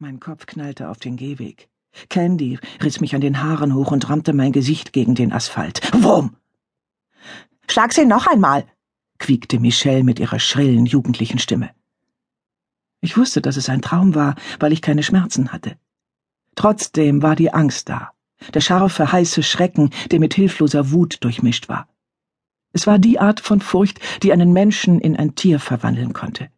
Mein Kopf knallte auf den Gehweg. Candy riss mich an den Haaren hoch und rammte mein Gesicht gegen den Asphalt. Wurm! Schlag sie noch einmal, quiekte Michelle mit ihrer schrillen, jugendlichen Stimme. Ich wusste, dass es ein Traum war, weil ich keine Schmerzen hatte. Trotzdem war die Angst da, der scharfe, heiße Schrecken, der mit hilfloser Wut durchmischt war. Es war die Art von Furcht, die einen Menschen in ein Tier verwandeln konnte.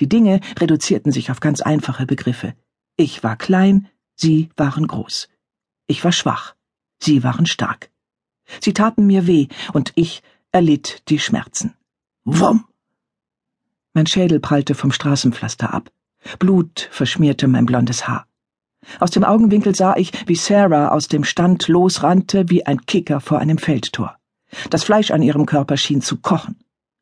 Die Dinge reduzierten sich auf ganz einfache Begriffe. Ich war klein, sie waren groß. Ich war schwach, sie waren stark. Sie taten mir weh, und ich erlitt die Schmerzen. Wumm! Mein Schädel prallte vom Straßenpflaster ab. Blut verschmierte mein blondes Haar. Aus dem Augenwinkel sah ich, wie Sarah aus dem Stand losrannte wie ein Kicker vor einem Feldtor. Das Fleisch an ihrem Körper schien zu kochen.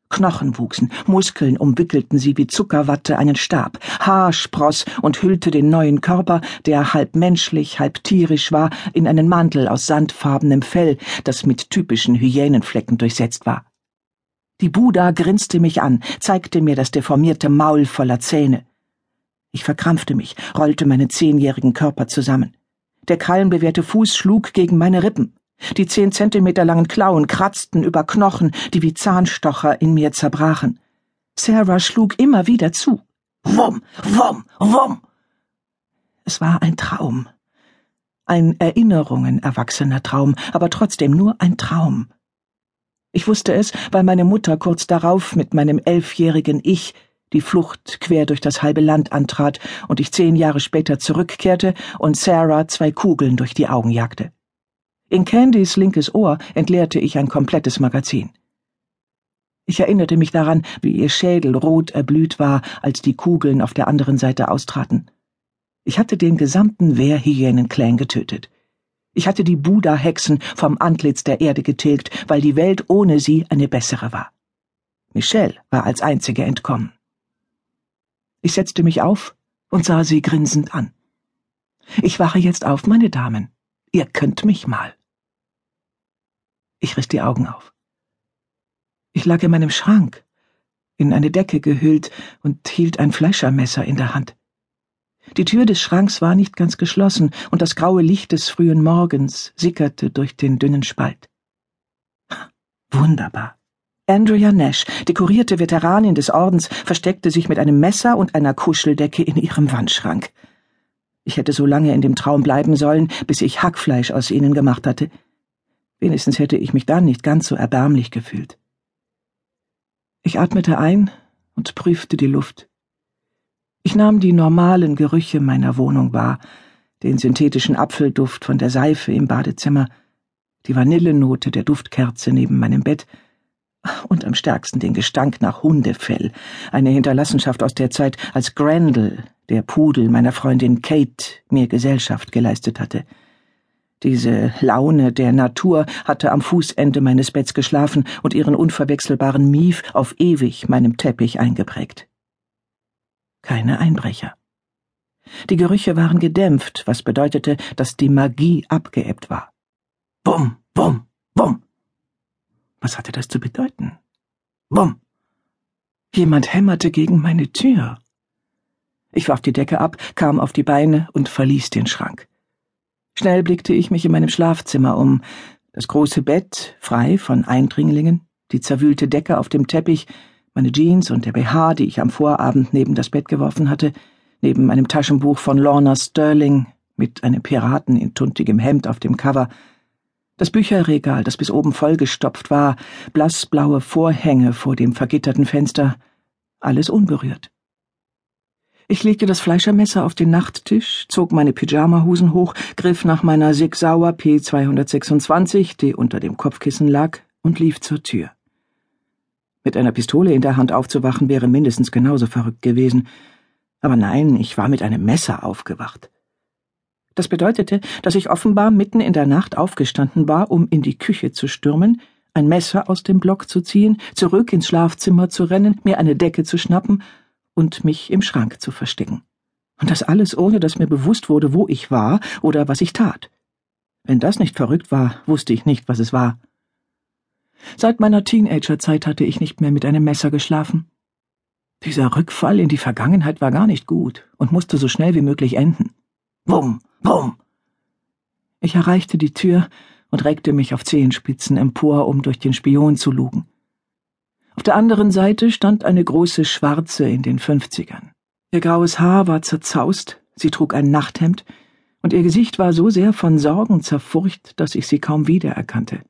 Knochen wuchsen, Muskeln umwickelten sie wie Zuckerwatte einen Stab, Haar spross und hüllte den neuen Körper, der halb menschlich, halb tierisch war, in einen Mantel aus sandfarbenem Fell, das mit typischen Hyänenflecken durchsetzt war. Die Buddha grinste mich an, zeigte mir das deformierte Maul voller Zähne. Ich verkrampfte mich, rollte meinen zehnjährigen Körper zusammen. Der krallenbewehrte Fuß schlug gegen meine Rippen. Die zehn Zentimeter langen Klauen kratzten über Knochen, die wie Zahnstocher in mir zerbrachen. Sarah schlug immer wieder zu. Wumm, wumm, wumm. Es war ein Traum. Ein Erinnerungen erwachsener Traum, aber trotzdem nur ein Traum. Ich wusste es, weil meine Mutter kurz darauf mit meinem elfjährigen Ich die Flucht quer durch das halbe Land antrat und ich zehn Jahre später zurückkehrte und Sarah zwei Kugeln durch die Augen jagte. In Candys linkes Ohr entleerte ich ein komplettes Magazin. Ich erinnerte mich daran, wie ihr Schädel rot erblüht war, als die Kugeln auf der anderen Seite austraten. Ich hatte den gesamten Wehrhyänen-Clan getötet. Ich hatte die Buddha-Hexen vom Antlitz der Erde getilgt, weil die Welt ohne sie eine bessere war. Michelle war als einzige entkommen. Ich setzte mich auf und sah sie grinsend an. Ich wache jetzt auf, meine Damen. Ihr könnt mich mal. Ich riss die Augen auf. Ich lag in meinem Schrank, in eine Decke gehüllt und hielt ein Fleischermesser in der Hand. Die Tür des Schranks war nicht ganz geschlossen, und das graue Licht des frühen Morgens sickerte durch den dünnen Spalt. Wunderbar. Andrea Nash, dekorierte Veteranin des Ordens, versteckte sich mit einem Messer und einer Kuscheldecke in ihrem Wandschrank. Ich hätte so lange in dem Traum bleiben sollen, bis ich Hackfleisch aus ihnen gemacht hatte. Wenigstens hätte ich mich dann nicht ganz so erbärmlich gefühlt. Ich atmete ein und prüfte die Luft. Ich nahm die normalen Gerüche meiner Wohnung wahr, den synthetischen Apfelduft von der Seife im Badezimmer, die Vanillenote der Duftkerze neben meinem Bett und am stärksten den Gestank nach Hundefell, eine Hinterlassenschaft aus der Zeit, als Grendel, der Pudel meiner Freundin Kate, mir Gesellschaft geleistet hatte. Diese Laune der Natur hatte am Fußende meines Betts geschlafen und ihren unverwechselbaren Mief auf ewig meinem Teppich eingeprägt. Keine Einbrecher. Die Gerüche waren gedämpft, was bedeutete, dass die Magie abgeebbt war. Bum, bum, bum. Was hatte das zu bedeuten? Bum. Jemand hämmerte gegen meine Tür. Ich warf die Decke ab, kam auf die Beine und verließ den Schrank. Schnell blickte ich mich in meinem Schlafzimmer um. Das große Bett, frei von Eindringlingen, die zerwühlte Decke auf dem Teppich, meine Jeans und der BH, die ich am Vorabend neben das Bett geworfen hatte, neben einem Taschenbuch von Lorna Sterling mit einem Piraten in tuntigem Hemd auf dem Cover, das Bücherregal, das bis oben vollgestopft war, blassblaue Vorhänge vor dem vergitterten Fenster, alles unberührt. Ich legte das Fleischermesser auf den Nachttisch, zog meine Pyjamahosen hoch, griff nach meiner Sig Sauer P226, die unter dem Kopfkissen lag, und lief zur Tür. Mit einer Pistole in der Hand aufzuwachen wäre mindestens genauso verrückt gewesen. Aber nein, ich war mit einem Messer aufgewacht. Das bedeutete, dass ich offenbar mitten in der Nacht aufgestanden war, um in die Küche zu stürmen, ein Messer aus dem Block zu ziehen, zurück ins Schlafzimmer zu rennen, mir eine Decke zu schnappen und mich im Schrank zu verstecken. Und das alles ohne, dass mir bewusst wurde, wo ich war oder was ich tat. Wenn das nicht verrückt war, wusste ich nicht, was es war. Seit meiner Teenagerzeit hatte ich nicht mehr mit einem Messer geschlafen. Dieser Rückfall in die Vergangenheit war gar nicht gut und musste so schnell wie möglich enden. Wumm, wumm. Ich erreichte die Tür und reckte mich auf Zehenspitzen empor, um durch den Spion zu lugen. Auf der anderen Seite stand eine große Schwarze in den Fünfzigern. Ihr graues Haar war zerzaust, sie trug ein Nachthemd, und ihr Gesicht war so sehr von Sorgen zerfurcht, dass ich sie kaum wiedererkannte.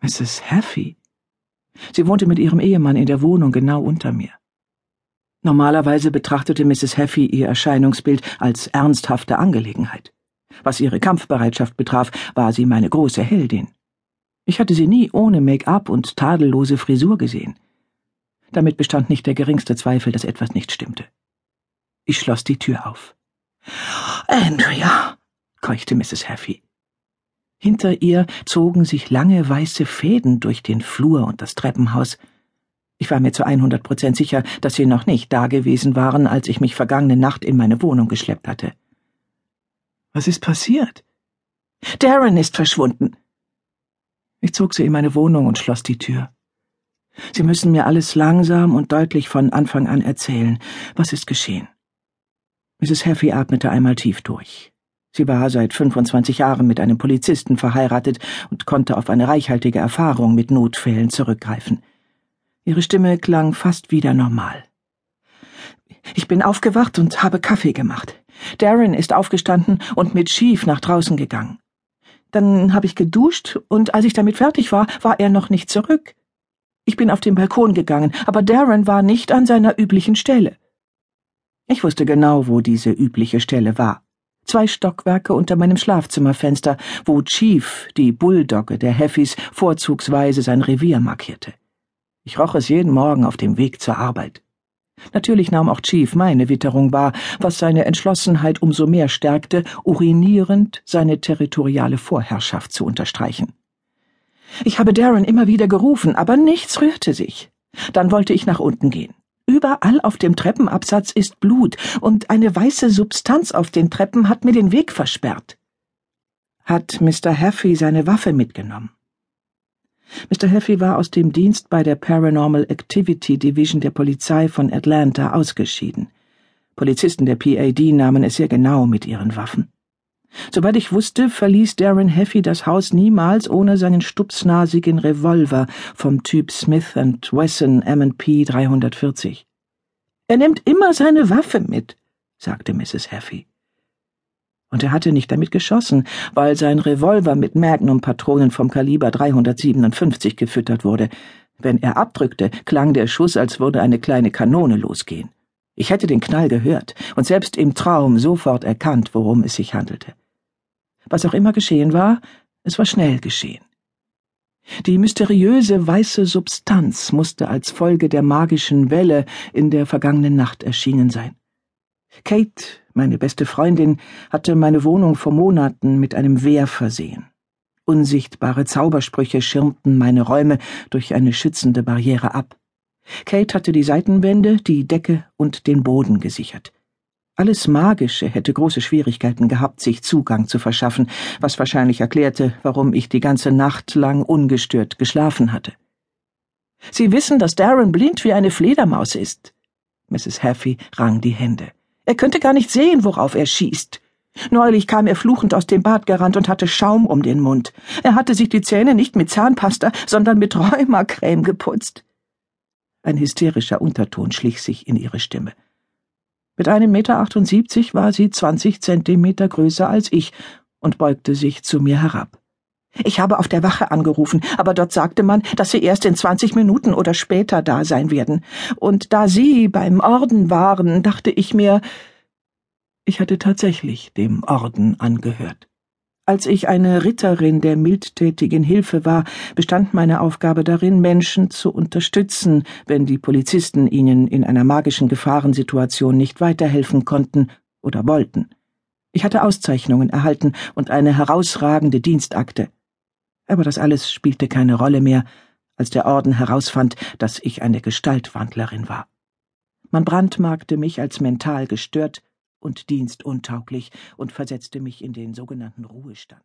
Mrs. Haffey. Sie wohnte mit ihrem Ehemann in der Wohnung genau unter mir. Normalerweise betrachtete Mrs. Haffey ihr Erscheinungsbild als ernsthafte Angelegenheit. Was ihre Kampfbereitschaft betraf, war sie meine große Heldin. Ich hatte sie nie ohne Make-up und tadellose Frisur gesehen. Damit bestand nicht der geringste Zweifel, dass etwas nicht stimmte. Ich schloss die Tür auf. Andrea, keuchte Mrs. Haffey. Hinter ihr zogen sich lange weiße Fäden durch den Flur und das Treppenhaus, ich war mir zu 100 Prozent sicher, dass sie noch nicht da gewesen waren, als ich mich vergangene Nacht in meine Wohnung geschleppt hatte. Was ist passiert? Darren ist verschwunden. Ich zog sie in meine Wohnung und schloss die Tür. Sie müssen mir alles langsam und deutlich von Anfang an erzählen. Was ist geschehen? Mrs. Haffey atmete einmal tief durch. Sie war seit 25 Jahren mit einem Polizisten verheiratet und konnte auf eine reichhaltige Erfahrung mit Notfällen zurückgreifen. Ihre Stimme klang fast wieder normal. Ich bin aufgewacht und habe Kaffee gemacht. Darren ist aufgestanden und mit Chief nach draußen gegangen. Dann habe ich geduscht und als ich damit fertig war, war er noch nicht zurück. Ich bin auf den Balkon gegangen, aber Darren war nicht an seiner üblichen Stelle. Ich wusste genau, wo diese übliche Stelle war. Zwei Stockwerke unter meinem Schlafzimmerfenster, wo Chief, die Bulldogge der Heffis, vorzugsweise sein Revier markierte. Ich roch es jeden Morgen auf dem Weg zur Arbeit. Natürlich nahm auch Chief meine Witterung wahr, was seine Entschlossenheit umso mehr stärkte, urinierend seine territoriale Vorherrschaft zu unterstreichen. Ich habe Darren immer wieder gerufen, aber nichts rührte sich. Dann wollte ich nach unten gehen. Überall auf dem Treppenabsatz ist Blut, und eine weiße Substanz auf den Treppen hat mir den Weg versperrt. Hat Mr. Haffey seine Waffe mitgenommen? Mr. Heffy war aus dem Dienst bei der Paranormal Activity Division der Polizei von Atlanta ausgeschieden. Polizisten der PAD nahmen es sehr genau mit ihren Waffen. Soweit ich wusste, verließ Darren Heffy das Haus niemals ohne seinen stupsnasigen Revolver vom Typ Smith Wesson M&P 340. Er nimmt immer seine Waffe mit, sagte Mrs. Heffy. Und er hatte nicht damit geschossen, weil sein Revolver mit Magnum-Patronen vom Kaliber 357 gefüttert wurde. Wenn er abdrückte, klang der Schuss, als würde eine kleine Kanone losgehen. Ich hätte den Knall gehört und selbst im Traum sofort erkannt, worum es sich handelte. Was auch immer geschehen war, es war schnell geschehen. Die mysteriöse weiße Substanz musste als Folge der magischen Welle in der vergangenen Nacht erschienen sein. Kate, meine beste Freundin, hatte meine Wohnung vor Monaten mit einem Wehr versehen. Unsichtbare Zaubersprüche schirmten meine Räume durch eine schützende Barriere ab. Kate hatte die Seitenwände, die Decke und den Boden gesichert. Alles Magische hätte große Schwierigkeiten gehabt, sich Zugang zu verschaffen, was wahrscheinlich erklärte, warum ich die ganze Nacht lang ungestört geschlafen hatte. Sie wissen, dass Darren blind wie eine Fledermaus ist. Mrs. Haffey rang die Hände. Er könnte gar nicht sehen, worauf er schießt. Neulich kam er fluchend aus dem Bad gerannt und hatte Schaum um den Mund. Er hatte sich die Zähne nicht mit Zahnpasta, sondern mit Rheumacreme geputzt. Ein hysterischer Unterton schlich sich in ihre Stimme. Mit einem Meter achtundsiebzig war sie zwanzig Zentimeter größer als ich und beugte sich zu mir herab. Ich habe auf der Wache angerufen, aber dort sagte man, dass sie erst in zwanzig Minuten oder später da sein werden. Und da Sie beim Orden waren, dachte ich mir, ich hatte tatsächlich dem Orden angehört. Als ich eine Ritterin der mildtätigen Hilfe war, bestand meine Aufgabe darin, Menschen zu unterstützen, wenn die Polizisten ihnen in einer magischen Gefahrensituation nicht weiterhelfen konnten oder wollten. Ich hatte Auszeichnungen erhalten und eine herausragende Dienstakte aber das alles spielte keine Rolle mehr, als der Orden herausfand, dass ich eine Gestaltwandlerin war. Man brandmarkte mich als mental gestört und dienstuntauglich und versetzte mich in den sogenannten Ruhestand.